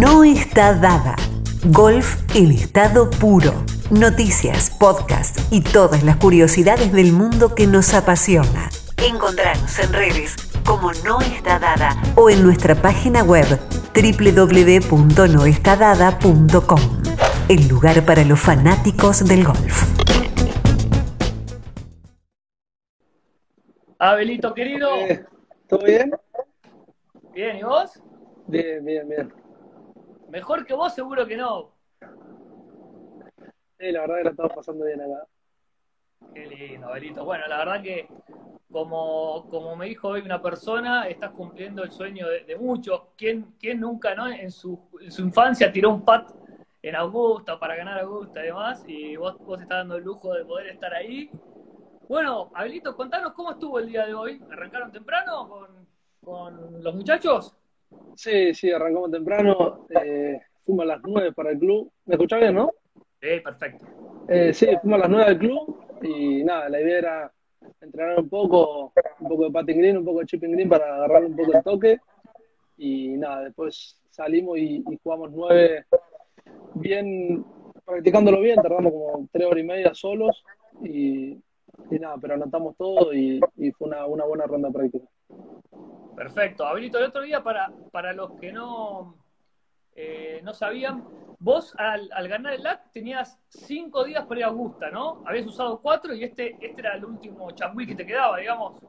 No está dada. Golf en estado puro. Noticias, podcast y todas las curiosidades del mundo que nos apasiona. Encontrarnos en redes como No está dada o en nuestra página web www.noestadada.com. El lugar para los fanáticos del golf. Abelito querido. Eh, ¿Todo bien? Bien, ¿y vos? Bien, bien, bien. Mejor que vos, seguro que no. Sí, la verdad que la estamos pasando bien acá. Qué lindo, Abelito. Bueno, la verdad que, como, como me dijo hoy una persona, estás cumpliendo el sueño de, de muchos. ¿Quién, ¿Quién nunca, no? En su, en su infancia tiró un pat en Augusta para ganar Augusta y demás, y vos, vos estás dando el lujo de poder estar ahí. Bueno, Abelito, contanos cómo estuvo el día de hoy. ¿Arrancaron temprano con, con los muchachos? Sí, sí, arrancamos temprano. Eh, fuimos a las 9 para el club. ¿Me escuchás bien, no? Sí, perfecto. Eh, sí, fuimos a las 9 del club y nada, la idea era entrenar un poco, un poco de patting green, un poco de chipping green para agarrar un poco el toque. Y nada, después salimos y, y jugamos 9 bien, practicándolo bien, tardamos como 3 horas y media solos y, y nada, pero anotamos todo y, y fue una, una buena ronda práctica. Perfecto. Abelito, el otro día, para, para los que no, eh, no sabían, vos al, al ganar el LAC tenías cinco días para ir a Augusta, ¿no? Habías usado cuatro y este, este era el último changüí que te quedaba, digamos.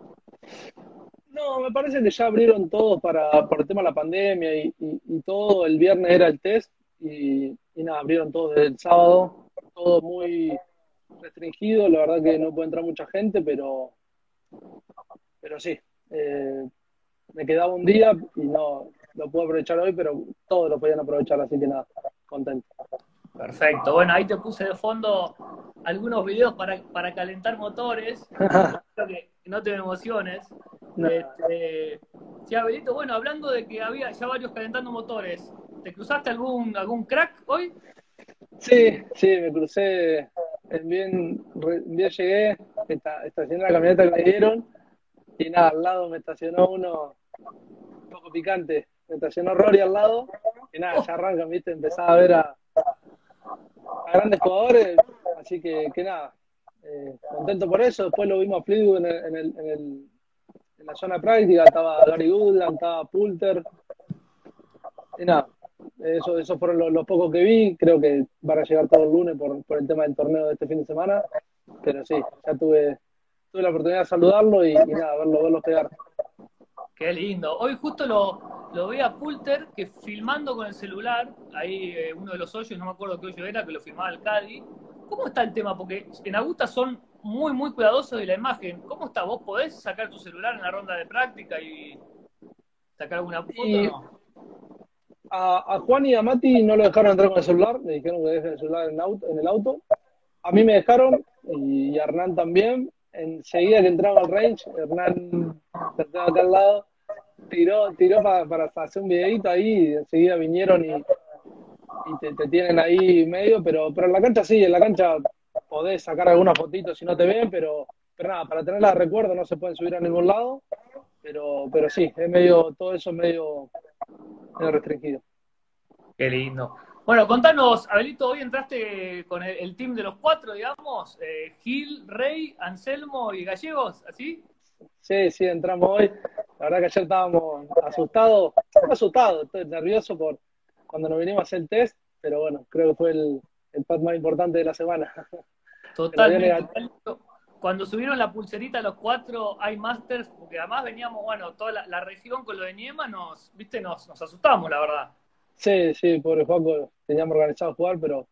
No, me parece que ya abrieron todo para, por el tema de la pandemia y, y- y todo. El viernes era el test y, y nada, abrieron todo desde el sábado. Todo muy restringido. La verdad que no puede entrar mucha gente, pero, pero sí. eh, me quedaba un día y no lo puedo aprovechar hoy, pero todos lo podían aprovechar, así que nada, contento. Perfecto. Bueno, ahí te puse de fondo algunos videos para, para calentar motores. Espero que no te emociones. No. Este, sí, Abelito, bueno, hablando de que había ya varios calentando motores, ¿te cruzaste algún, algún crack hoy? Sí, sí, me crucé, en bien, bien llegué, esta- estacioné la camioneta que me dieron y nada, al lado me estacionó uno un poco picante, me estacionó Rory al lado y nada, ya arrancan, viste, empezaba a ver a, grandes jugadores, así que, que nada, eh, contento por eso, después lo vimos a Fleetwood en, el, en, el, en, el- en la zona práctica, estaba Gary Goodland, estaba Poulter, y nada, eso, eso fueron los, pocos que vi. Creo que van a llegar todo el lunes por, por el tema del torneo de este fin de semana. Pero sí, ya tuve, tuve la oportunidad de saludarlo y, y nada, verlo, verlo pegar. Qué lindo. Hoy justo lo, lo vi a Pulter que filmando con el celular, ahí eh, uno de los hoyos, no me acuerdo qué hoyo era, que lo filmaba el Caddy. ¿Cómo está el tema? Porque en Augusta son muy, muy cuidadosos de la imagen. ¿Cómo está? ¿Vos podés sacar tu celular en la ronda de práctica y sacar alguna foto? Y- o no? A, a Juan y a Mati no lo dejaron entrar con el celular, me dijeron que dejen el celular en, auto, en el auto. A mí me dejaron y a Hernán también. Enseguida que entraba al range, Hernán, estaba acá al lado, tiró, tiró pa- para hacer un videito ahí y enseguida vinieron y, te, tienen ahí medio, pero, pero en la cancha sí, en la cancha podés sacar alguna fotito si no te ven, pero, pero nada, para tenerla de recuerdo no se pueden subir a ningún lado, pero, pero sí, es medio, todo eso es medio, medio restringido. Qué lindo. Bueno, contanos, Abelito, hoy entraste con el, el team de los cuatro, digamos, eh, Gil, Rey, Anselmo y Gallegos, ¿así? Sí, sí, entramos hoy. La verdad que ayer estábamos asustados, asustados, estoy nervioso por cuando nos vinimos a hacer el test, pero bueno, creo que fue el, el pad más importante de la semana. Totalmente. Cuando subieron la pulserita los cuatro iMasters, porque además veníamos, bueno, toda la, la región con lo de Niema, nos, viste, nos, nos asustamos, la verdad. Sí, sí, pobre Juaco, teníamos organizado jugar, pero,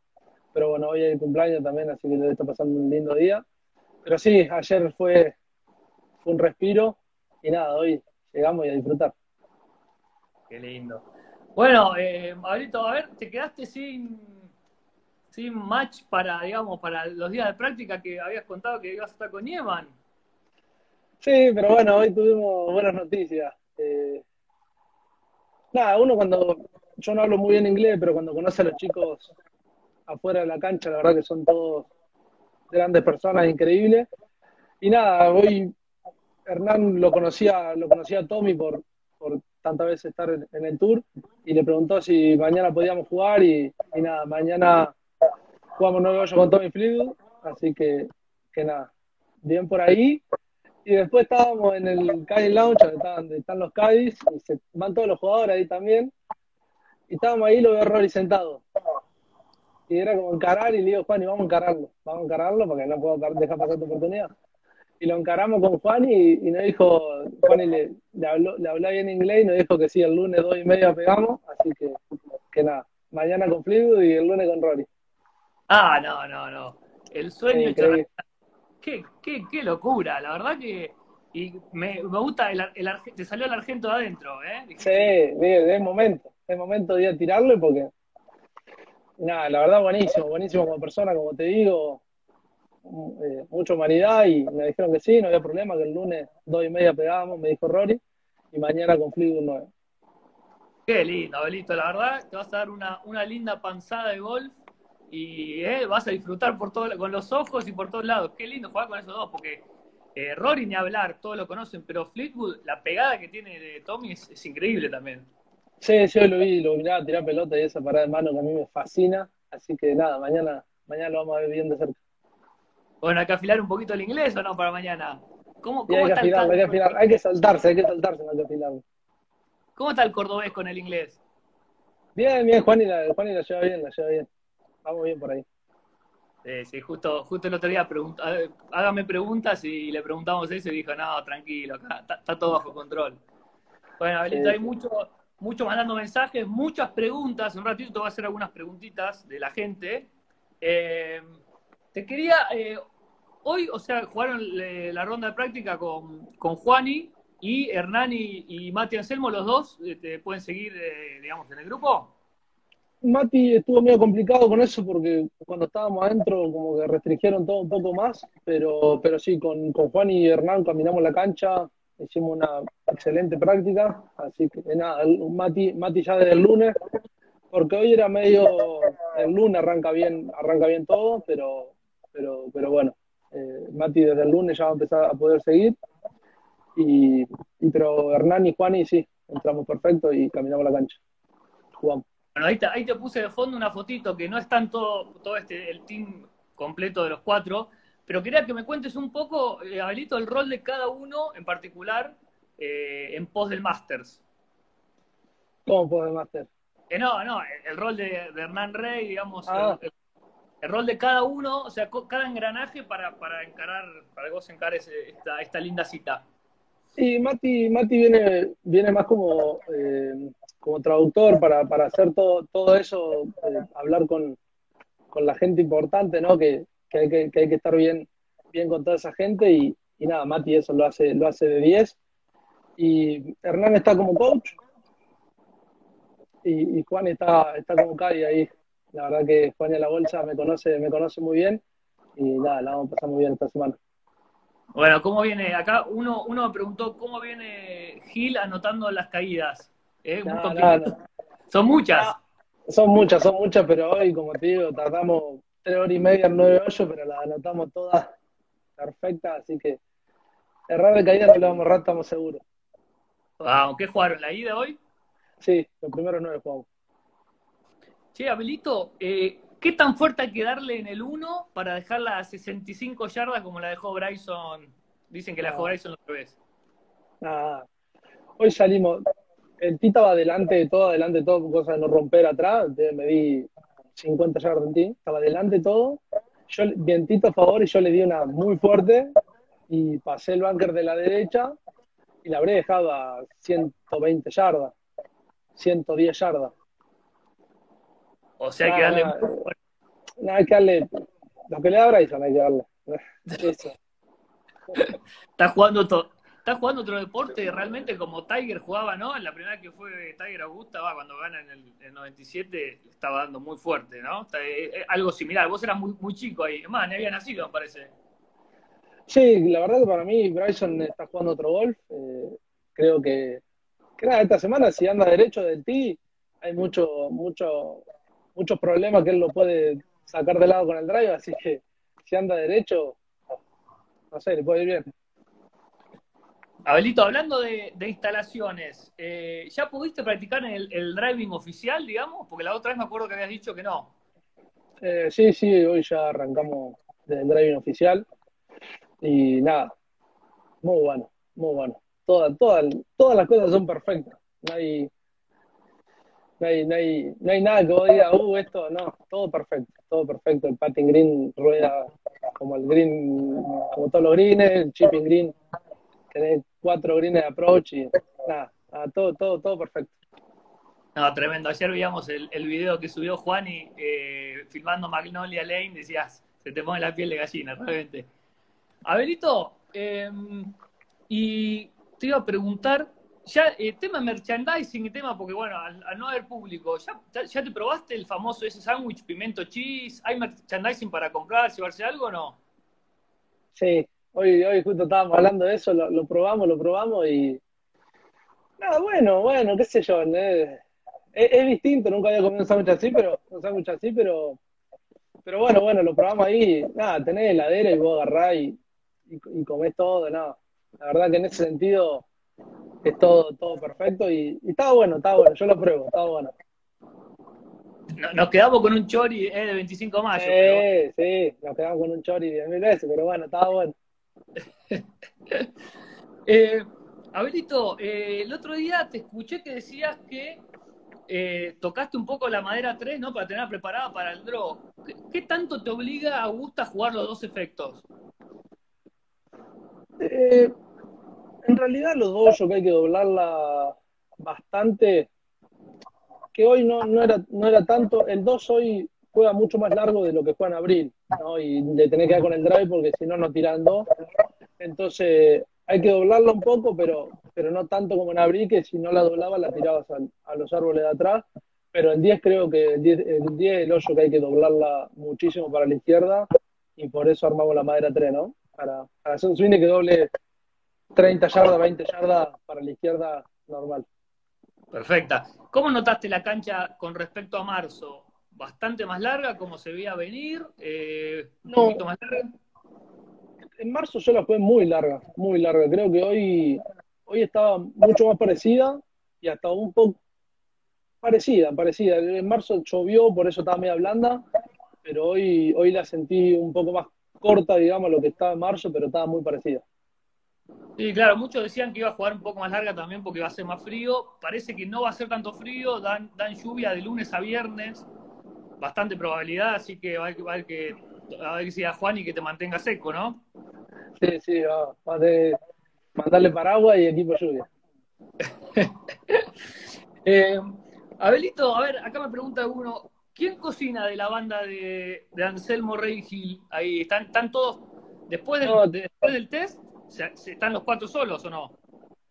pero bueno, hoy es el cumpleaños también, así que le está pasando un lindo día. Pero sí, ayer fue, fue un respiro y nada, hoy llegamos y a disfrutar. Qué lindo. Bueno, eh, Abelito, a ver, te quedaste sin, sin match para, digamos, para los días de práctica que habías contado que ibas a estar con Nieman. Sí, pero bueno, hoy tuvimos buenas noticias. Eh, nada, uno cuando, yo no hablo muy bien inglés, pero cuando conoce a los chicos afuera de la cancha, la verdad que son todos grandes personas, increíbles. Y nada, hoy Hernán lo conocía, lo conocía a Tommy por, por tantas veces estar en, el tour y le preguntó si mañana podíamos jugar y, nada, mañana jugamos nueve hoyos con Tommy Fleetwood, así que, que nada, bien por ahí. Y después estábamos en el Caddy Lounge, donde están, los Caddies, y se van todos los jugadores ahí también. Y estábamos ahí, lo veo a Rory sentado. Y era como encarar, y le digo, Juan, y vamos a encararlo, vamos a encararlo porque no puedo dejar pasar tu oportunidad y lo encaramos con Juan y, y nos dijo, Juan le, le, habló, le habló bien inglés y nos dijo que sí, el lunes dos y media pegamos, así que, que nada, mañana con Fleetwood y el lunes con Rory. Ah, no, no, no. El sueño sí, qué, qué, qué locura, la verdad que y me, me gusta, el, el, te salió el argento de adentro, ¿eh? Sí, es momento, es momento de tirarlo porque, nada, la verdad buenísimo, buenísimo como persona, como te digo, eh, mucha humanidad y me dijeron que sí, no había problema, que el lunes dos y media pegábamos, me dijo Rory, y mañana con Fleetwood 9. Qué lindo, Abelito, la verdad, te vas a dar una, una linda panzada de golf y eh, vas a disfrutar por todo, con los ojos y por todos lados. Qué lindo jugar con esos dos, porque eh, Rory ni hablar, todos lo conocen, pero Fleetwood, la pegada que tiene de Tommy es, increíble también. Sí, sí, lo vi, lo miraba tirar pelota y esa parada de mano que a mí me fascina, así que nada, mañana, mañana lo vamos a ver bien de cerca. Bueno, hay que afilar un poquito el inglés o no para mañana. ¿Cómo, cómo hay, que afilar, hay, que afilar, hay que saltarse, hay que saltarse, hay que afilar. ¿Cómo está el cordobés con el inglés? Bien, bien, Juan y la, Juan y la lleva bien, la lleva bien. Vamos bien por ahí. Sí, sí, justo, justo el otro día hágame preguntas y le preguntamos eso y dijo, no, tranquilo, acá está, todo bajo control. Bueno, Abelito, hay mucho, mucho mandando mensajes, muchas preguntas. En un ratito te voy a hacer algunas preguntitas de la gente. Eh, te quería, eh, hoy, o sea, jugaron eh, la ronda de práctica con, con Juani y Hernán y, Mati Anselmo, los dos, ¿te pueden seguir, digamos, en el grupo? Mati estuvo medio complicado con eso porque cuando estábamos adentro como que restringieron todo un poco más, pero, pero sí, con, con Juan y Hernán caminamos la cancha, hicimos una excelente práctica, así que nada, Mati, Mati ya desde el lunes, porque hoy era medio, el lunes arranca bien, arranca bien todo, pero pero, pero bueno, eh, Mati desde el lunes ya va a empezar a poder seguir. Y, pero Hernán y Juan y sí, entramos perfecto y caminamos la cancha. Jugamos. Bueno, ahí te, ahí te puse de fondo una fotito que no es tanto todo este, el team completo de los cuatro, pero quería que me cuentes un poco, eh, Abelito, el rol de cada uno en particular eh, en pos del Masters. ¿Cómo pos del Masters? Eh, no, no, el, rol de, Hernán Rey, digamos, ah. el, el rol de cada uno, o sea, cada engranaje para, para encarar, para que vos encares esta, esta linda cita. Sí, Mati, Mati viene, viene más como, eh, como traductor para, para hacer todo, todo eso, eh, hablar con, con, la gente importante, ¿no? Que, que, hay que, que, hay que estar bien, bien con toda esa gente y, y nada, Mati eso lo hace, lo hace de 10. Y Hernán está como coach y, y Juan está, está como Cadi ahí la verdad que Juan de la Bolsa me conoce, me conoce muy bien y nada, la vamos a pasar muy bien esta semana. Bueno, ¿cómo viene? Acá uno, uno me preguntó cómo viene Gil anotando las caídas. ¿Eh? Son muchas. Son muchas, son muchas, pero hoy, como te digo, tardamos tres horas y media en nueve hoyos, pero las anotamos todas perfectas, así que errar de caída no lo vamos a errar, estamos seguros. Wow, ¿qué jugaron? ¿La ida hoy? Sí, los primeros nueve jugamos. Che, Abelito, eh, ¿qué tan fuerte hay que darle en el 1 para dejarla a 65 yardas como la dejó Bryson? Dicen que la dejó Bryson otra vez. Nada. Hoy salimos. El Tita va adelante de todo, adelante de todo, cosa de no romper atrás. Me di 50 yardas en ti. Estaba adelante de todo. Yo, vientito a favor y yo le di una muy fuerte y pasé el bunker de la derecha y la habré dejado a 120 yardas, 110 yardas. O sea, hay que darle. No, hay que darle. Lo que le da Bryson hay que darle. Eso. está jugando todo. Está jugando otro deporte realmente como Tiger jugaba, ¿no? En la primera que fue Tiger Augusta, va, cuando gana en el, 97, estaba dando muy fuerte, ¿no? Eh, eh, algo similar. Vos eras muy, muy chico ahí. Más, ni había nacido, me parece. Sí, la verdad que para mí Bryson está jugando otro golf. Eh, creo que, que nada, esta semana si anda derecho del ti, hay mucho, mucho, muchos problemas que él lo puede sacar de lado con el drive, así que si anda derecho, no sé, le puede ir bien. Abelito, hablando de, instalaciones, eh, ¿ya pudiste practicar el, el, driving oficial, digamos? Porque la otra vez me acuerdo que habías dicho que no. Eh, sí, sí, hoy ya arrancamos del driving oficial. Y nada, muy bueno, muy bueno. Todas, todas, todas las cosas son perfectas. No hay, no hay, no hay, no hay nada que vos digas, uh, esto, no, todo perfecto, todo perfecto. El patting green rueda como el green, como todos los greens, el chipping green, tenés cuatro greens de approach y nada, todo, todo, todo perfecto. No, tremendo. Ayer veíamos el, el video que subió Juan y eh, filmando Magnolia Lane, decías, se te pone la piel de gallina, realmente. Abelito, em, y te iba a preguntar, ya eh, tema merchandising y tema, porque bueno, al, no haber público, ¿ya, ¿ya, te probaste el famoso ese sándwich pimiento cheese? ¿Hay merchandising para comprar, llevarse algo o no? Sí, hoy, hoy justo estábamos hablando de eso, lo, probamos, lo probamos y... Nada, bueno, bueno, qué sé yo, es, es, distinto, nunca había comido un sándwich así, pero un sándwich así, pero pero bueno, bueno, lo probamos ahí, nada, tenés heladera y vos agarrás y, y, comés todo, nada. La verdad que en ese sentido es todo, todo perfecto y, y estaba bueno, estaba bueno, yo lo pruebo, estaba bueno. Nos quedamos con un chori eh, de 25 de mayo. Sí, sí, nos quedamos con un chori de mil veces, pero bueno, estaba bueno. eh, Abelito, eh, el otro día te escuché que decías que eh, tocaste un poco la madera 3, ¿no? Para tenerla preparada para el draw. ¿Qué, tanto te obliga a Augusta a jugar los dos efectos? Eh, en realidad los dos yo que hay que doblarla bastante, que hoy no, no, era, no era tanto, el 2 hoy juega mucho más largo de lo que juega en abril, ¿no? Y de tener que ir con el drive porque si no, no tiran dos. Entonces, hay que doblarla un poco, pero, pero no tanto como en abril, que si no la doblabas la tirabas a, los árboles de atrás. Pero el 10 creo que el 10, el 10 el hoyo que hay que doblarla muchísimo para la izquierda y por eso armamos la madera 3, ¿no? Para, hacer un swing que doble 30 yardas, 20 yardas para la izquierda normal. Perfecta. ¿Cómo notaste la cancha con respecto a marzo? ¿Bastante más larga, como se veía venir? Eh, ¿Un poquito más larga? en marzo yo la fue muy larga, muy larga. Creo que hoy, hoy estaba mucho más parecida y hasta un poco parecida, parecida. En marzo llovió, por eso estaba media blanda, pero hoy, hoy la sentí un poco más corta, digamos, lo que estaba en marzo, pero estaba muy parecida. Sí, claro, muchos decían que iba a jugar un poco más larga también porque iba a ser más frío. Parece que no va a ser tanto frío, dan, dan lluvia de lunes a viernes, bastante probabilidad, así que va a, va a que a ver si a Juan y que te mantenga seco, ¿no? Sí, sí, va, de mandarle paraguas y equipo lluvia. eh, Abelito, a ver, acá me pregunta uno, ¿quién cocina de la banda de, de Anselmo Rey Gil? Ahí, ¿están, están todos, después del, después del test, ¿están los cuatro solos o no?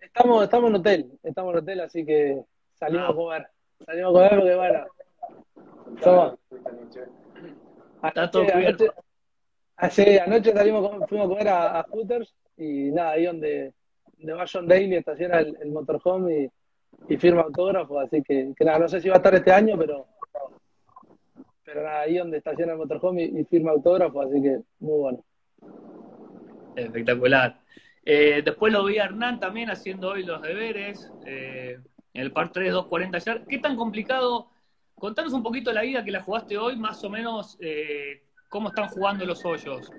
Estamos, estamos en hotel, estamos en hotel, así que salimos ah. a comer. Salimos a comer porque, bueno, somos, Está todo cubierto. Anoche, anoche salimos, fuimos a comer a, Hooters y nada, ahí donde, donde va John Daly estaciona el, el motorhome y, firma autógrafo, así que, nada, no sé si va a estar este año, pero pero nada, ahí donde estaciona el motorhome y, firma autógrafo, así que muy bueno. Espectacular. Eh, después lo vi a Hernán también haciendo hoy los deberes, eh, en el par 3, 240 ayer. ¿Qué tan complicado Contanos un poquito la vida que la jugaste hoy, más o menos eh, cómo están jugando los hoyos.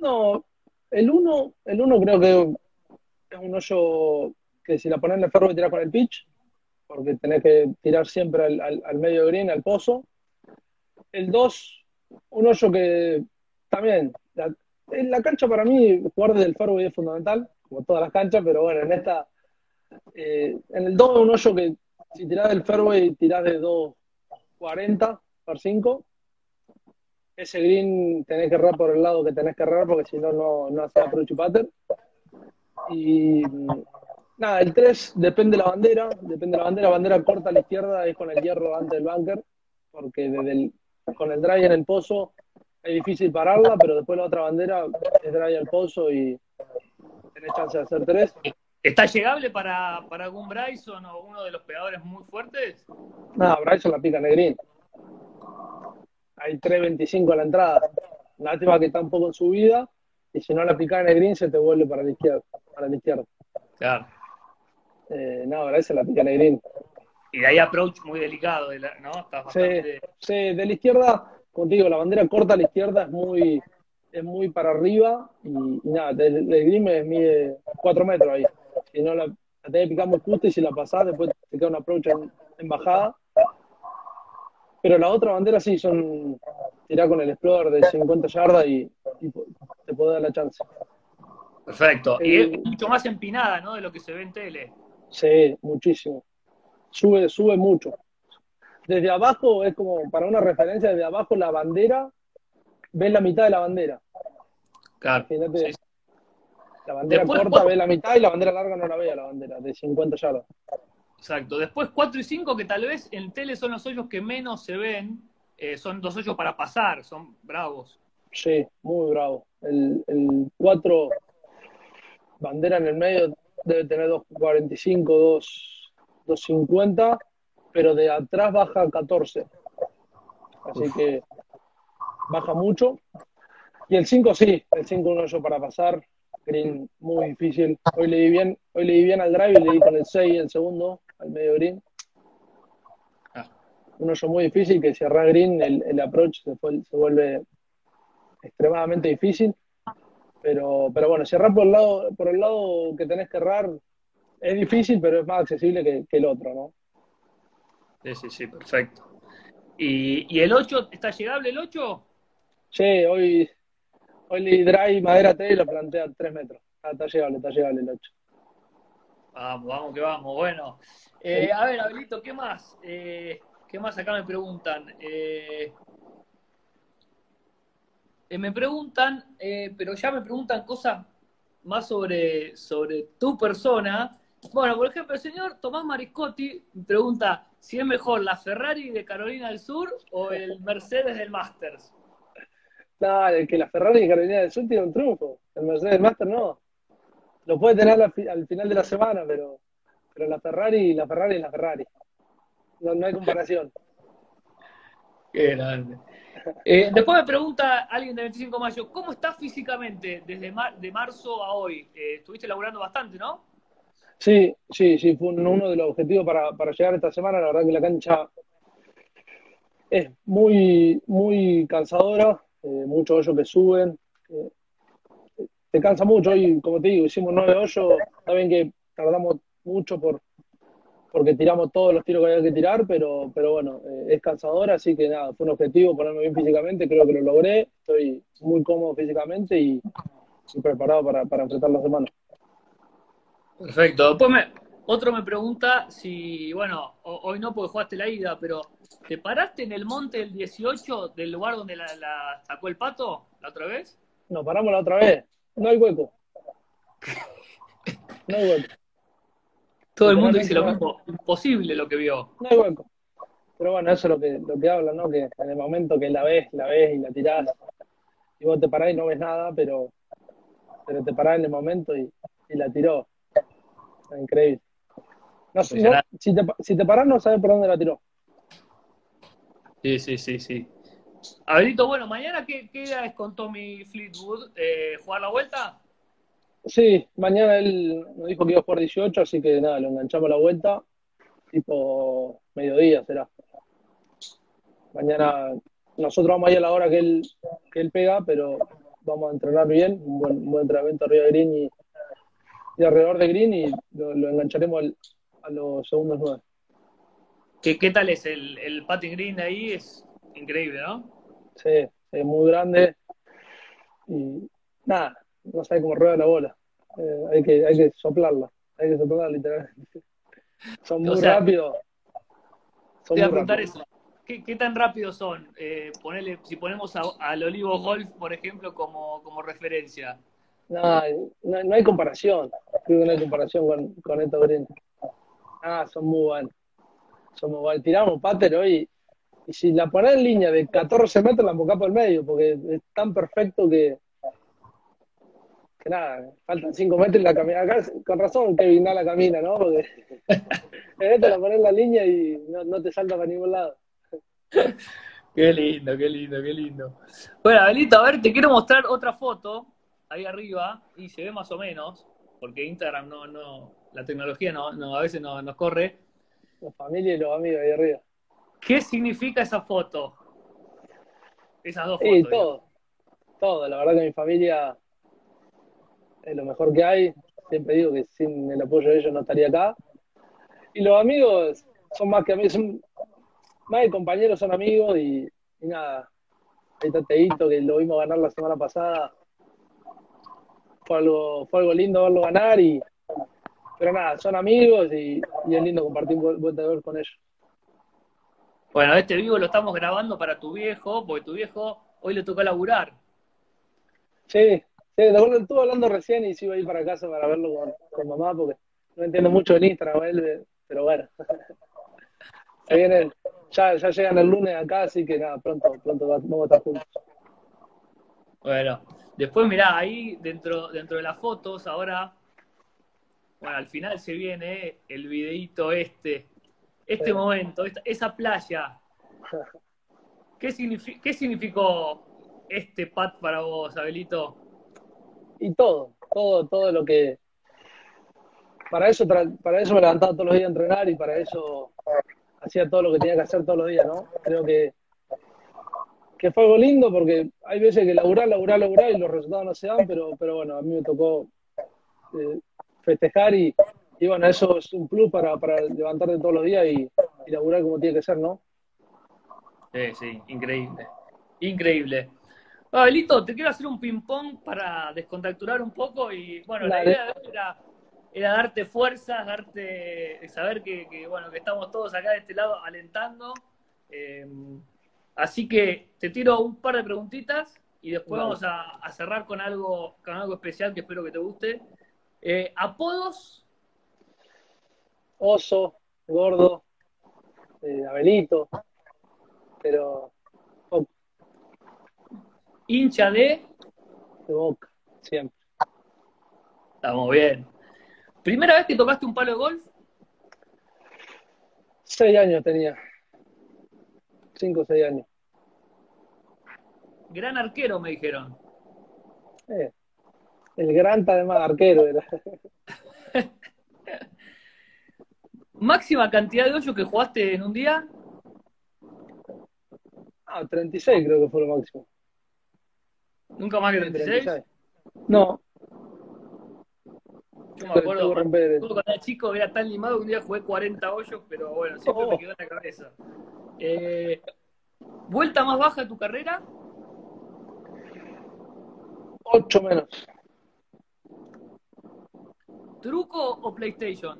No, el 1 el uno creo que es un hoyo que si la pones en el ferro tirar con el pitch, porque tenés que tirar siempre al, medio green, al pozo. El 2, un hoyo que también, la, en la cancha para mí, jugar desde el fairway es fundamental, como todas las canchas, pero bueno, en esta, eh, en el 2 es un hoyo que si tirás del fairway, tirás de 2.40 por 5. Ese green tenés que errar por el lado que tenés que errar porque si no, no, no hace approach pattern. Y nada, el 3 depende de la bandera, depende de la bandera, bandera corta a la izquierda es con el hierro antes del bunker, porque desde el, con el drive en el pozo es difícil pararla, pero después la otra bandera es drive al pozo y tenés chance de hacer 3. ¿Está llegable para, para algún Bryson o uno de los pegadores muy fuertes? No, Bryson la pica en Hay 3.25 a la entrada. Lástima que está un poco en subida y si no la pica en el green se te vuelve para la izquierda. para la izquierda. Claro. Eh, no, esa la pica Negrín. Y de ahí approach muy delicado, ¿no? Está bastante... sí, sí, de la izquierda, digo, la bandera corta a la izquierda es muy, es muy para arriba y, nada, de, de green me mide 4 metros ahí. Si no la, la tenés que picar muy justo y si la pasás, después te queda un approach en, bajada. Pero la otra bandera sí, son tirar con el Explorer de 50 yardas y, te puede dar la chance. Perfecto. y es mucho más empinada, ¿no? De lo que se ve en tele. Sí, muchísimo. Sube, sube mucho. Desde abajo es como, para una referencia, desde abajo la bandera, ves la mitad de la bandera. Claro. La bandera corta ve la mitad y la bandera larga no la ve la bandera, de 50 yardas. Exacto. Después 4 y 5, que tal vez en tele son los hoyos que menos se ven, eh, son dos hoyos para pasar, son bravos. Sí, muy bravo. El, el 4, bandera en el medio, debe tener 2.45, 2.50, pero de atrás baja 14. Así que baja mucho. Y el 5 sí, el 5 un hoyo para pasar, green muy difícil. Hoy le di bien, hoy le di bien al drive y le di con el 6 el segundo, al medio green. Ah. Un hoyo muy difícil que si erra green el, el approach se, se, vuelve extremadamente difícil. Pero, pero bueno, si errar por el lado, por el lado que tenés que errar es difícil, pero es más accesible que, que el otro, ¿no? Sí, sí, sí, perfecto. ¿Y, ¿Y, el 8, está llegable el 8? Sí, hoy Hoy le dry madera T y lo plantea a 3 metros. Ah, está llegable, está llegable el 8. Vamos, vamos, que vamos. Bueno, eh, a ver, Abelito, ¿qué más? Eh, ¿Qué más acá me preguntan? Eh, me preguntan, pero ya me preguntan cosas más sobre, sobre tu persona. Bueno, por ejemplo, el señor Tomás Mariscotti pregunta si es mejor la Ferrari de Carolina del Sur o el Mercedes del Masters. No, el que la Ferrari y Carolina del Sur tiene un triunfo. El Mercedes Master no. Lo puede tener al, final de la semana, pero, pero la Ferrari, la Ferrari es la Ferrari. No, hay comparación. Qué grande. Eh, después me pregunta alguien de 25 de mayo, ¿cómo estás físicamente desde de marzo a hoy? Eh, estuviste laburando bastante, ¿no? Sí, sí, sí, fue uno de los objetivos para, para llegar esta semana. La verdad que la cancha es muy, muy cansadora. Eh, muchos hoyos que suben. Eh, te cansa mucho y como te digo, hicimos nueve hoyos, saben que tardamos mucho por porque tiramos todos los tiros que había que tirar, pero, pero bueno, eh, es cansador, así que nada, fue un objetivo ponerme bien físicamente, creo que lo logré, estoy muy cómodo físicamente y, preparado para, para enfrentar la semana. Perfecto. Después me, otro me pregunta si, bueno, hoy no porque jugaste la ida, pero ¿Te paraste en el monte del 18 del lugar donde la, sacó el pato la otra vez? No, paramos la otra vez. No hay hueco. No hay hueco. Todo el mundo dice lo mismo. Imposible lo que vio. No hay hueco. Pero bueno, eso es lo que, lo que habla, ¿no? Que en el momento que la ves, la ves y la tirás. Y vos te parás y no ves nada, pero, pero te parás en el momento y, la tiró. Increíble. No, si, te, si te parás no sabes por dónde la tiró. Sí, sí, sí, sí. Abelito, bueno, mañana qué, qué es con Tommy Fleetwood? Eh, ¿Jugar la vuelta? Sí, mañana él nos dijo que iba a jugar 18, así que nada, lo enganchamos a la vuelta, tipo mediodía será. Mañana nosotros vamos a ir a la hora que él, que él pega, pero vamos a entrenar bien, un buen, buen entrenamiento arriba de Green y, alrededor de Green y lo, engancharemos a los segundos nueve. ¿Qué, qué tal es el, el patting green ahí? Es increíble, ¿no? Sí, es muy grande y nada, no sabe cómo rueda la bola. Eh, hay, que, hay que soplarla, hay que soplarla literalmente. Son muy rápidos. Son te voy a preguntar eso. ¿Qué, ¿Qué, tan rápidos son? Eh, ponele, si ponemos al Olivo Golf, por ejemplo, como, como referencia. No, no, no, hay comparación. Creo que no hay comparación con, con estos greens. Ah, son muy buenos somos tiramos pater hoy. Y si la pones en línea de 14 metros, la embocás por el medio, porque es tan perfecto que, que nada, faltan 5 metros y la camina. Acá, con razón Kevin la camina, ¿no? Porque en esto la pones en la línea y no, te salta para ningún lado. Qué lindo, qué lindo, qué lindo. Bueno, Abelito, a ver, te quiero mostrar otra foto ahí arriba y se ve más o menos. porque Instagram no, no, la tecnología no, no a veces no, nos corre. La familia y los amigos ahí arriba. ¿Qué significa esa foto? Esas dos Sí, fotos. todo. Todo. La verdad que mi familia es lo mejor que hay. Siempre digo que sin el apoyo de ellos no estaría acá. Y los amigos son más que amigos, son más que compañeros, son amigos y, y nada. Ahí está Teito, que lo vimos ganar la semana pasada. Fue algo, fue algo lindo verlo ganar y pero nada, son amigos y, y es lindo compartir un buen, con ellos. Bueno, este vivo lo estamos grabando para tu viejo, porque tu viejo hoy le tocó laburar. Sí, sí, de acuerdo, estuve hablando recién y sí iba a ir para casa para verlo con, con mamá porque no entiendo mucho en Instagram, él, pero bueno. Se viene, ya, ya llegan el lunes acá, así que nada, pronto, pronto vamos a estar juntos. Bueno, después mirá, ahí dentro, dentro de las fotos, ahora, bueno, al final se viene el videíto este, este Sí. momento, esta- esa playa. ¿Qué, signifi- ¿Qué significó este pad para vos, Abelito? Y todo, todo, todo lo que... Para eso, para eso me levantaba todos los días a entrenar y para eso hacía todo lo que tenía que hacer todos los días, ¿no? Creo que, que fue algo lindo porque hay veces que laburar, laburar, laburar y los resultados no se dan, pero, pero bueno, a mí me tocó eh, festejar y, y bueno, eso es un plus para, para levantarte todos los días y, y laburar como tiene que ser, ¿no? Sí, sí, increíble. Increíble. Abelito, te quiero hacer un ping-pong para descontracturar un poco y bueno, la idea de hoy era, era darte fuerzas, darte, saber que, que, bueno, que estamos todos acá de este lado alentando. Eh, así que te tiro un par de preguntitas y después Dale. vamos a, a cerrar con algo, con algo especial que espero que te guste. Eh, apodos, Oso, gordo, eh, Abelito, pero hincha de, de boca, siempre. estamos bien. Primera vez que tocaste un palo de golf, Seis años tenía. Cinco o seis años. gran arquero me dijeron. Eh, el gran además arquero era. Máxima cantidad de hoyos que jugaste en un día, Ah, 36 creo que fue lo máximo. nunca más que 36. 36. No, Yo me acuerdo, acuerdo cuando era chico era tan limado que un día jugué 40 hoyos, pero bueno, siempre Oh. me quedó en la cabeza. Eh, ¿Vuelta más baja de tu carrera? 8 menos. ¿Truco o PlayStation?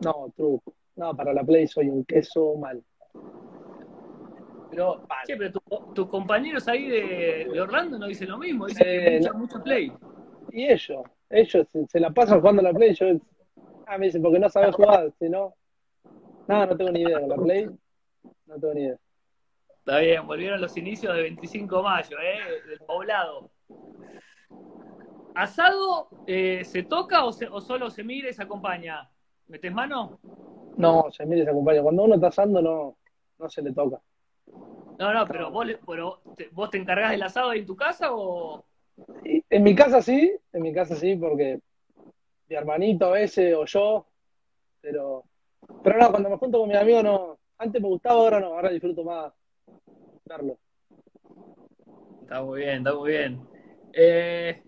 No, truco. No, para la Play soy un queso mal. Pero, che, pero tu- tus compañeros ahí de, de Orlando no dicen lo mismo, dicen Eh, que no. mucho play. Y ellos, ellos se, se la pasan jugando a la Play. Yo, ah, me dicen, porque no sabes jugar, si no. No, no tengo ni idea. La Play, no tengo ni idea. Está bien, volvieron los inicios de 25 de mayo, ¿eh? Del poblado. ¿Asado eh, se toca o, se- o solo se mira y se acompaña? ¿Metes mano? No, se mire, se acompaña. Cuando uno está asando, no, no se le toca. No, no, pero vos, pero te, vos te encargás del asado ahí en tu casa o. Y en mi casa sí, en mi casa sí, porque mi hermanito a veces o yo, pero, pero no, cuando me junto con mis amigos no, antes me gustaba, ahora no, ahora disfruto más verlo. Está muy bien, está muy bien. Eh,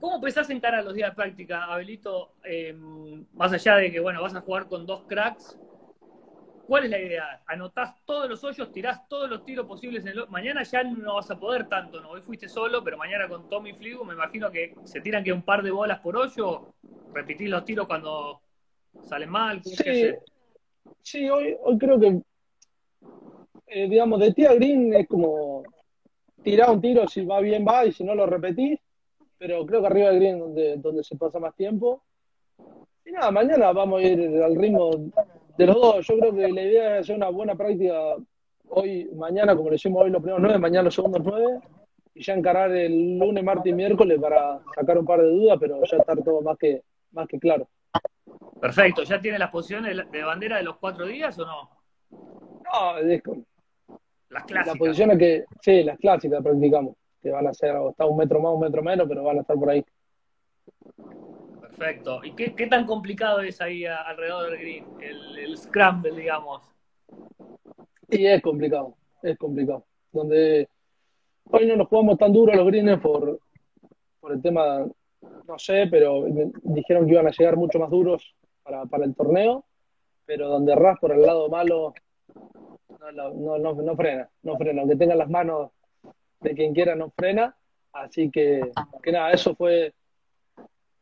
¿Cómo pensás encarar los días de práctica, Abelito? Eh, más allá de que, bueno, vas a jugar con dos cracks, ¿cuál es la idea? ¿Anotás todos los hoyos, tirás todos los tiros posibles en el... Mañana ya no vas a poder tanto, ¿no? Hoy fuiste solo, pero mañana con Tommy Fligo me imagino que se tiran que un par de bolas por hoyo, repetís los tiros cuando salen mal. ¿qué Sí, haces? sí, hoy, hoy creo que, eh, digamos, de tía Green es como tirar un tiro, si va bien va y si no lo repetís, pero creo que arriba del Green donde, donde se pasa más tiempo. Y nada, mañana vamos a ir al ritmo de los dos. Yo creo que la idea es hacer una buena práctica hoy, mañana, como lo hicimos hoy los primeros nueve, mañana los segundos nueve, y ya encarar el lunes, martes y miércoles para sacar un par de dudas, pero ya estar todo más que, más que claro. Perfecto, ¿ya tiene las posiciones de bandera de los cuatro días o no? No, es Las las clásicas. posiciones que, sí, las clásicas practicamos, que van a ser, está un metro más, un metro menos, pero van a estar por ahí. Perfecto. ¿Y qué, qué tan complicado es ahí a- alrededor del green? El, el scramble, digamos. Y es complicado, es complicado. Donde hoy no nos jugamos tan duro los greens por, por el tema, no sé, pero me dijeron que iban a llegar mucho más duros para, para el torneo, pero donde ras por el lado malo no, no, no, no frena, no frena. Aunque tenga las manos de quien quiera, no frena. Así que, que nada, eso fue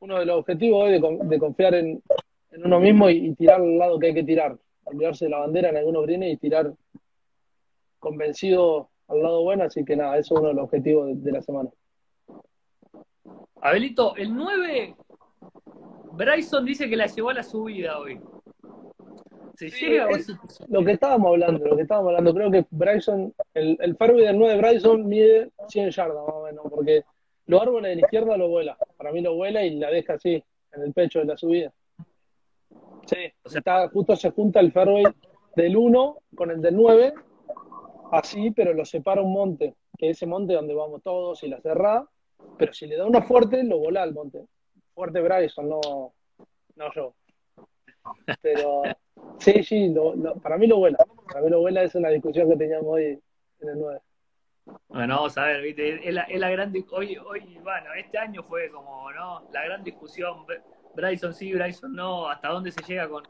uno de los objetivos hoy de, de confiar en, en uno mismo y, y tirar al lado que hay que tirar. Olvidarse de la bandera en algunos greens y tirar convencido al lado bueno. Así que nada, eso es uno de los objetivos de, de la semana. Abelito, el 9, Bryson dice que la llevó a la subida hoy. ¿Se Sí, llega o es- se- Lo que estábamos hablando, lo que estábamos hablando, creo que Bryson, el, el fairway del 9 de Bryson mide 100 yardas más o menos, porque los árboles de la izquierda lo vuela. Para mí lo vuela y la deja así, en el pecho de la subida. Sí, O sea- está, justo se junta el fairway del 1 con el del 9, así, pero lo separa un monte, que es ese monte donde vamos todos y la cerrada, pero si le da una fuerte, lo vola al monte. Fuerte Bryson, no, no yo. Pero sí, sí, lo- lo- para mí lo vuela. Para mí lo vuela, esa es la discusión que teníamos hoy en el 9. Bueno, vamos a ver, ¿viste? Es la, es la gran hoy, hoy, bueno, este año fue como, ¿no? La gran discusión, Br- Bryson sí, Bryson no, hasta dónde se llega con,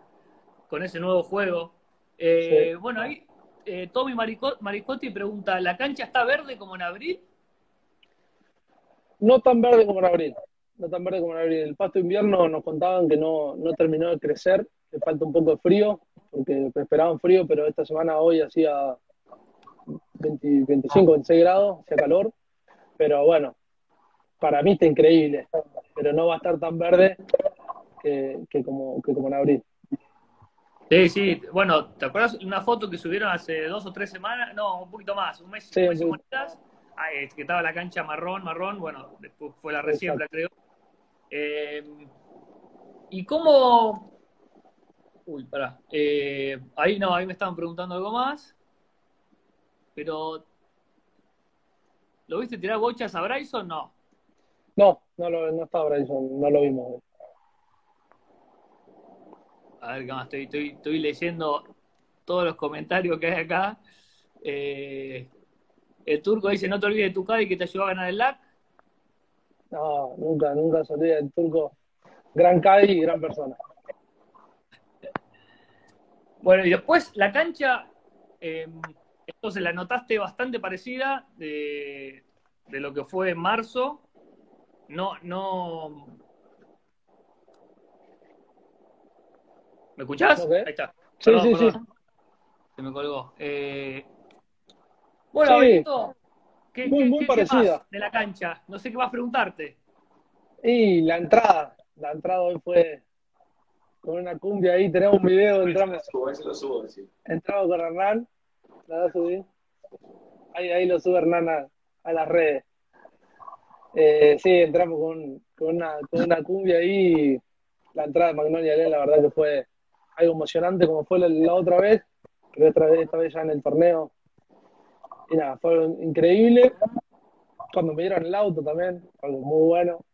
con ese nuevo juego. Eh, Sí. Bueno, ahí eh, Tommy Marico- Maricotti pregunta, ¿la cancha está verde como en abril? No tan verde como en abril. No tan verde como en abril. El pasto de invierno nos contaban que no, no terminó de crecer, que falta un poco de frío, porque esperaban frío, pero esta semana hoy hacía 20 25, 26 grados, hacía calor. Pero bueno, para mí está increíble, pero no va a estar tan verde que, que como, que como en abril. Sí, sí, bueno, ¿te acuerdas una foto que subieron hace dos o tres semanas? No, un poquito más, un mes, Sí, un mes y sí. Ah, eh, que estaba la cancha marrón, marrón, bueno, después fue la resiembra, creo. Eh, ¿Y cómo...? Uy, pará. Eh, ahí no, ahí me estaban preguntando algo más. Pero... ¿Lo viste tirar bochas a Bryson? No. No, no, lo, no está Bryson, no lo vimos. A ver, ¿qué más? Estoy, estoy, estoy leyendo todos los comentarios que hay acá. Eh, el turco dice, no te olvides de tu Cádiz que te ayudó a ganar el LAC. No, nunca, nunca se olvida del turco. Gran Cádiz y gran persona. Bueno, y después la cancha, eh, entonces la notaste bastante parecida de, de lo que fue en marzo. No, no. ¿Me escuchás? Ahí está. Sí, Perdón, sí, sí. Se me colgó. Eh, bueno, Sí. Benito, ¿qué, Muy, qué- muy qué- qué parecida. más de la cancha? No sé qué vas a preguntarte. Y la entrada, la entrada hoy fue con una cumbia ahí, tenemos un video, entramos, Ese lo subo, sí. entramos con Hernán, la subir. Ahí, ahí lo sube Hernán a, a las redes. Eh, sí, entramos con, con, una, con una cumbia ahí, la entrada de Magnolia Lane, la verdad que fue algo emocionante como fue la, la otra vez, pero otra vez, esta vez ya en el torneo. Y nada, fue increíble. Cuando me dieron el auto también, algo muy bueno.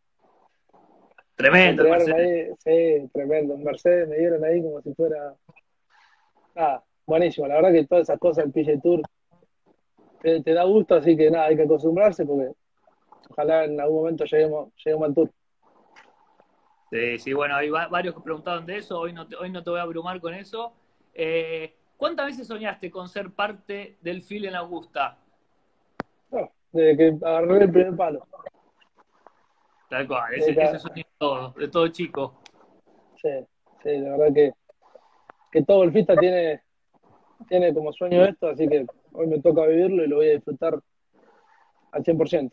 Tremendo, Me entregaron Marcelo. ahí, sí, tremendo. Un Mercedes me dieron ahí como si fuera. Nada, buenísimo. La verdad que todas esas cosas del PG Tour te, te da gusto, así que nada, hay que acostumbrarse porque ojalá en algún momento lleguemos, lleguemos al Tour. Sí, sí, bueno, hay va- varios que preguntaron de eso, hoy no te, hoy no te voy a abrumar con eso. Eh, ¿Cuántas veces soñaste con ser parte del FIL en Augusta? No, desde que agarré el primer palo. Tal cual, ese, ese sueño de todo, de todo chico. Sí, sí, la verdad que, que todo golfista tiene, tiene como sueño esto, así que hoy me toca vivirlo y lo voy a disfrutar al 100%.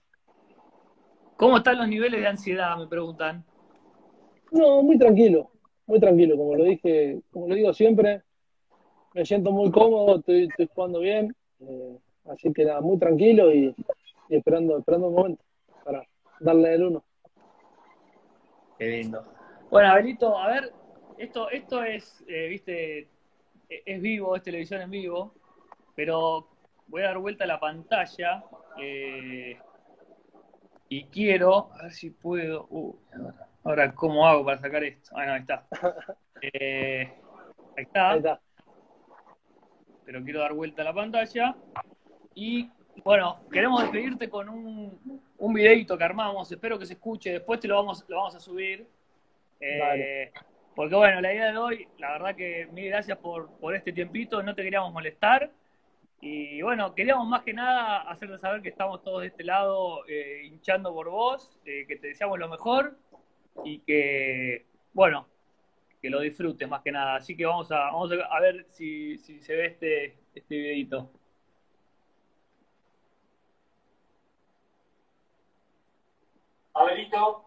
¿Cómo están los niveles de ansiedad? Me preguntan. No, muy tranquilo, muy tranquilo, como lo dije, como lo digo siempre, me siento muy cómodo, estoy, estoy jugando bien, eh, así que nada, muy tranquilo y, y esperando, esperando un momento para darle el uno. Qué lindo. Bueno, Abelito, a ver, esto, esto es, eh, viste, es vivo, es televisión en vivo, pero voy a dar vuelta a la pantalla. eh, Y quiero, a ver si puedo. Uh, ahora, ¿cómo hago para sacar esto? Ah, no, ahí está. Eh, ahí está. Ahí está. Pero quiero dar vuelta a la pantalla. Y bueno, queremos despedirte con un, un videito que armamos. Espero que se escuche. Después te lo vamos, lo vamos a subir. Eh, Vale. Porque bueno, la idea de hoy, la verdad que mil gracias por, por este tiempito. No te queríamos molestar. Y bueno, queríamos más que nada hacerte saber que estamos todos de este lado eh, hinchando por vos, eh, que te deseamos lo mejor y que, bueno, que lo disfrutes más que nada. Así que vamos a, vamos a ver si, si se ve este, este videito. Abelito,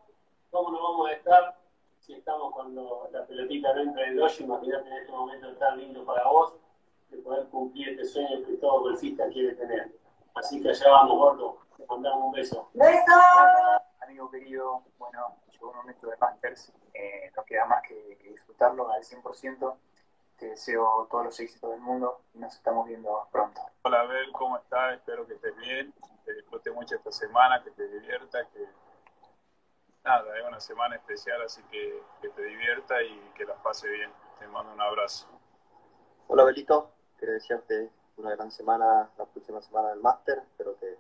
¿cómo nos vamos a estar si estamos cuando la pelotita no entra en el hoyo? Imagínate en este momento tan lindo para vos de poder cumplir este sueño que todo golfista quiere tener. Así que allá vamos, gordo. Te mandamos un beso. amigo querido, bueno, llegó un momento de Masters, eh, no queda más que, que disfrutarlo al 100%. Te deseo todos los éxitos del mundo y nos estamos viendo pronto. Hola, Abel, ¿cómo estás? Espero que estés bien, que disfrutes mucho esta semana, que te diviertas, que nada, es una semana especial, así que que te divierta y que la pase bien. Te mando un abrazo. Hola Belito, quiero desearte una gran semana, la próxima semana del máster, espero que,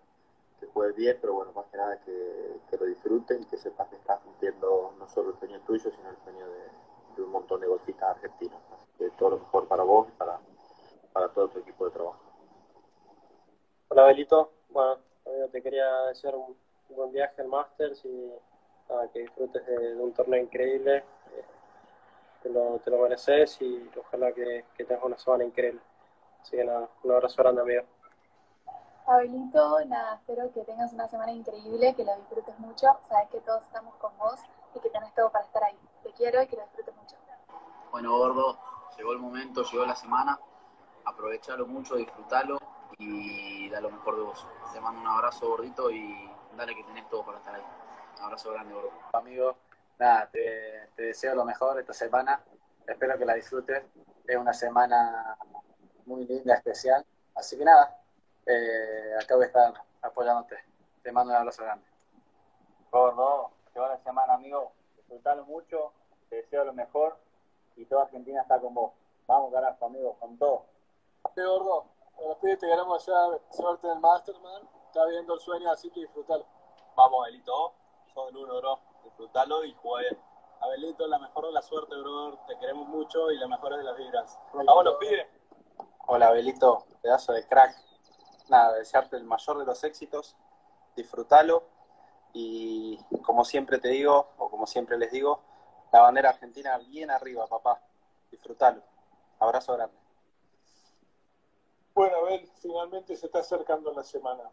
que juegues bien, pero bueno, más que nada que, que lo disfrutes y que sepas que estás cumpliendo no solo el sueño tuyo, sino el sueño de, de un montón de golfistas argentinos. Así que todo lo mejor para vos y para, para todo tu equipo de trabajo. Hola Belito, bueno, te quería desear un, un buen viaje al Masters y nada, que disfrutes de, de un torneo increíble. Eh, te, lo, te lo mereces y ojalá que, que tengas una semana increíble. Así que nada, un abrazo grande amigo. Abelito, nada, espero que tengas una semana increíble, que la disfrutes mucho. Sabes que todos estamos con vos y que tenés todo para estar ahí. Te quiero y que lo disfrutes mucho. Bueno, gordo, llegó el momento, llegó la semana. Aprovechalo mucho, disfrutalo y da lo mejor de vos. Te mando un abrazo gordito y dale que tenés todo para estar ahí. Un abrazo grande, gordo. Amigo, nada, te, te deseo lo mejor esta semana. Espero que la disfrutes. Es una semana muy linda, especial. Así que nada, eh, acá voy a estar apoyándote. Te mando un abrazo grande. Gordo, llegó la semana amigo, disfrutalo mucho, te deseo lo mejor y toda Argentina está con vos. Vamos carajo amigo, con todo. Sí, gordo. Bueno, pide, te queremos ya suerte en el Masterman. Está viendo el sueño, así que disfrútalo. Vamos, Abelito, son uno, bro. Disfrutalo y juega bien. Abelito, la mejor de la suerte, bro. Te queremos mucho y la mejor de las vibras. Vámonos, pide. Hola Belito, pedazo de crack. Nada, desearte el mayor de los éxitos, disfrútalo y como siempre te digo, o como siempre les digo, la bandera argentina bien arriba, papá. Disfrútalo. Abrazo grande. Bueno, Abel, finalmente se está acercando la semana.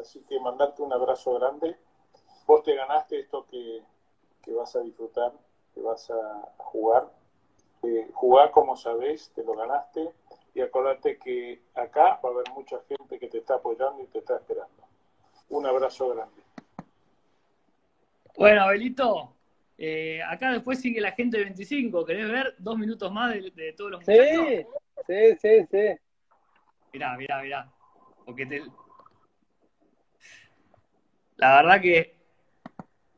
Así que mandarte un abrazo grande. Vos te ganaste esto que, que vas a disfrutar, que vas a, jugar. Eh, jugar como sabés, te lo ganaste. Y acordate que acá va a haber mucha gente que te está apoyando y te está esperando. Un abrazo grande. Bueno, Abelito, eh, acá después sigue la gente de 25. ¿Querés ver dos minutos más de, de todos los muchachos? Sí, sí, sí, sí. Mirá, mirá, mirá. Porque te... La verdad que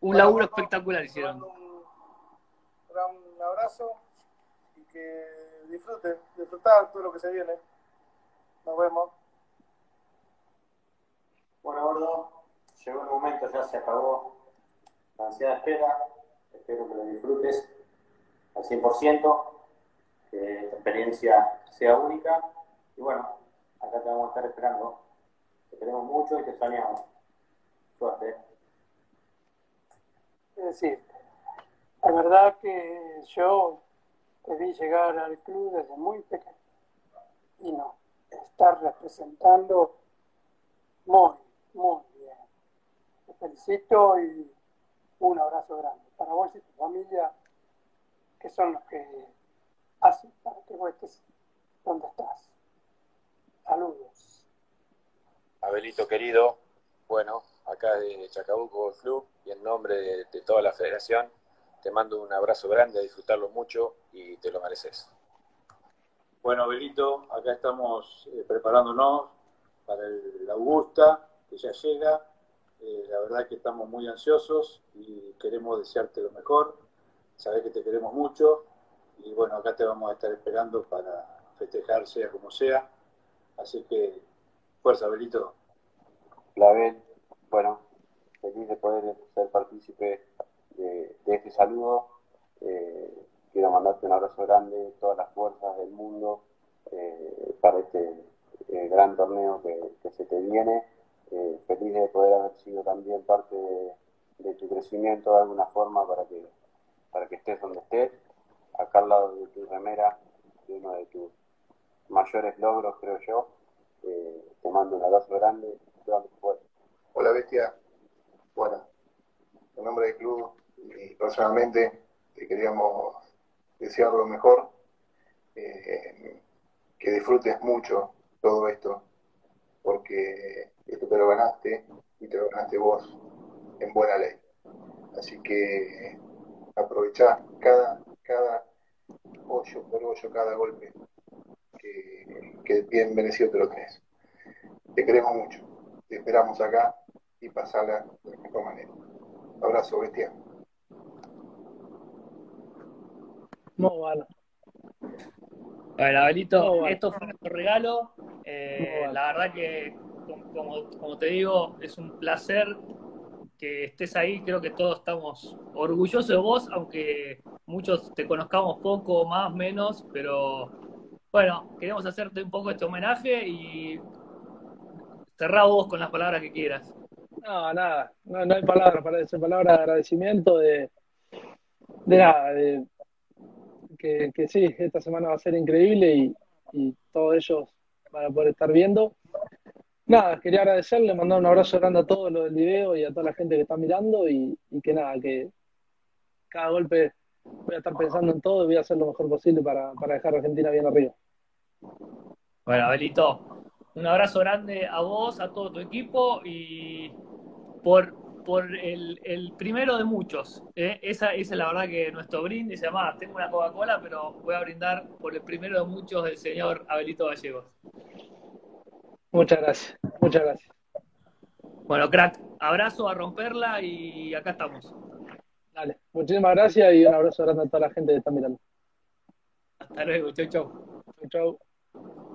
un Bueno, laburo espectacular hicieron. un gran abrazo y que disfruten, disfrutar todo lo que se viene. Nos vemos. Bueno, gordo, llegó el momento, ya se acabó la ansiedad espera. Espero que lo disfrutes al 100%, que esta experiencia sea única. Y bueno, acá te vamos a estar esperando. Te queremos mucho y te extrañamos. Suerte. Es decir, la verdad que yo te vi llegar al club desde muy pequeño y no, estar representando muy, muy bien. Te felicito y un abrazo grande para vos y tu familia, que son los que hacen para que vos donde estás. Saludos. Abelito querido, bueno, acá de Chacabuco Club y en nombre de toda la federación, te mando un abrazo grande, a disfrutarlo mucho y te lo mereces. Bueno, Belito, acá estamos eh, preparándonos para el Augusta, que ya llega. Eh, la verdad que estamos muy ansiosos y queremos desearte lo mejor. Sabes que te queremos mucho y bueno, acá te vamos a estar esperando para festejar sea como sea. Así que fuerza, Belito. La ven, bueno, feliz de poder ser partícipe de, este saludo. Eh, quiero mandarte un abrazo grande, todas las fuerzas del mundo eh, para este eh, gran torneo que, se te viene. feliz de poder haber sido también parte de, tu crecimiento de alguna forma para que, para que estés donde estés. Acá al lado de tu remera, de uno de tus mayores logros, creo yo. te mando un abrazo grande. Hola, bestia. Bueno, en nombre del club y personalmente te queríamos desear lo mejor, eh, que disfrutes mucho todo esto, porque esto te lo ganaste y te lo ganaste vos en buena ley. Así que aprovechá cada, cada hoyo por hoyo, cada golpe, que, que bien merecido te lo tenés. Te queremos mucho, te esperamos acá y pasala de la mejor manera. Abrazo, bestia. Muy bueno. Bueno, Abelito, esto fue nuestro regalo. Eh, la verdad que, como, como te digo, es un placer que estés ahí. Creo que todos estamos orgullosos de vos, aunque muchos te conozcamos poco, más, menos, pero bueno, queremos hacerte un poco este homenaje y cerrar vos con las palabras que quieras. No, nada, no, no hay palabras para decir palabras de agradecimiento, de, de nada, de que, sí, esta semana va a ser increíble y, todos ellos van a poder estar viendo. Nada, quería agradecerle, mandar un abrazo grande a todos los del video y a toda la gente que está mirando y, que nada, que cada golpe voy a estar pensando en todo y voy a hacer lo mejor posible para, para dejar a Argentina bien arriba. Bueno, Abelito, un abrazo grande a vos, a todo tu equipo y por por el, el primero de muchos. ¿eh? Esa, esa, es la verdad que nuestro brindis. Además, tengo una Coca-Cola, pero voy a brindar por el primero de muchos del señor Abelito Gallegos. Muchas gracias, muchas gracias. Bueno, crack, abrazo a romperla y acá estamos. Dale, muchísimas gracias y un abrazo grande a toda la gente que está mirando. Hasta luego, chau, chau. Chau, chau.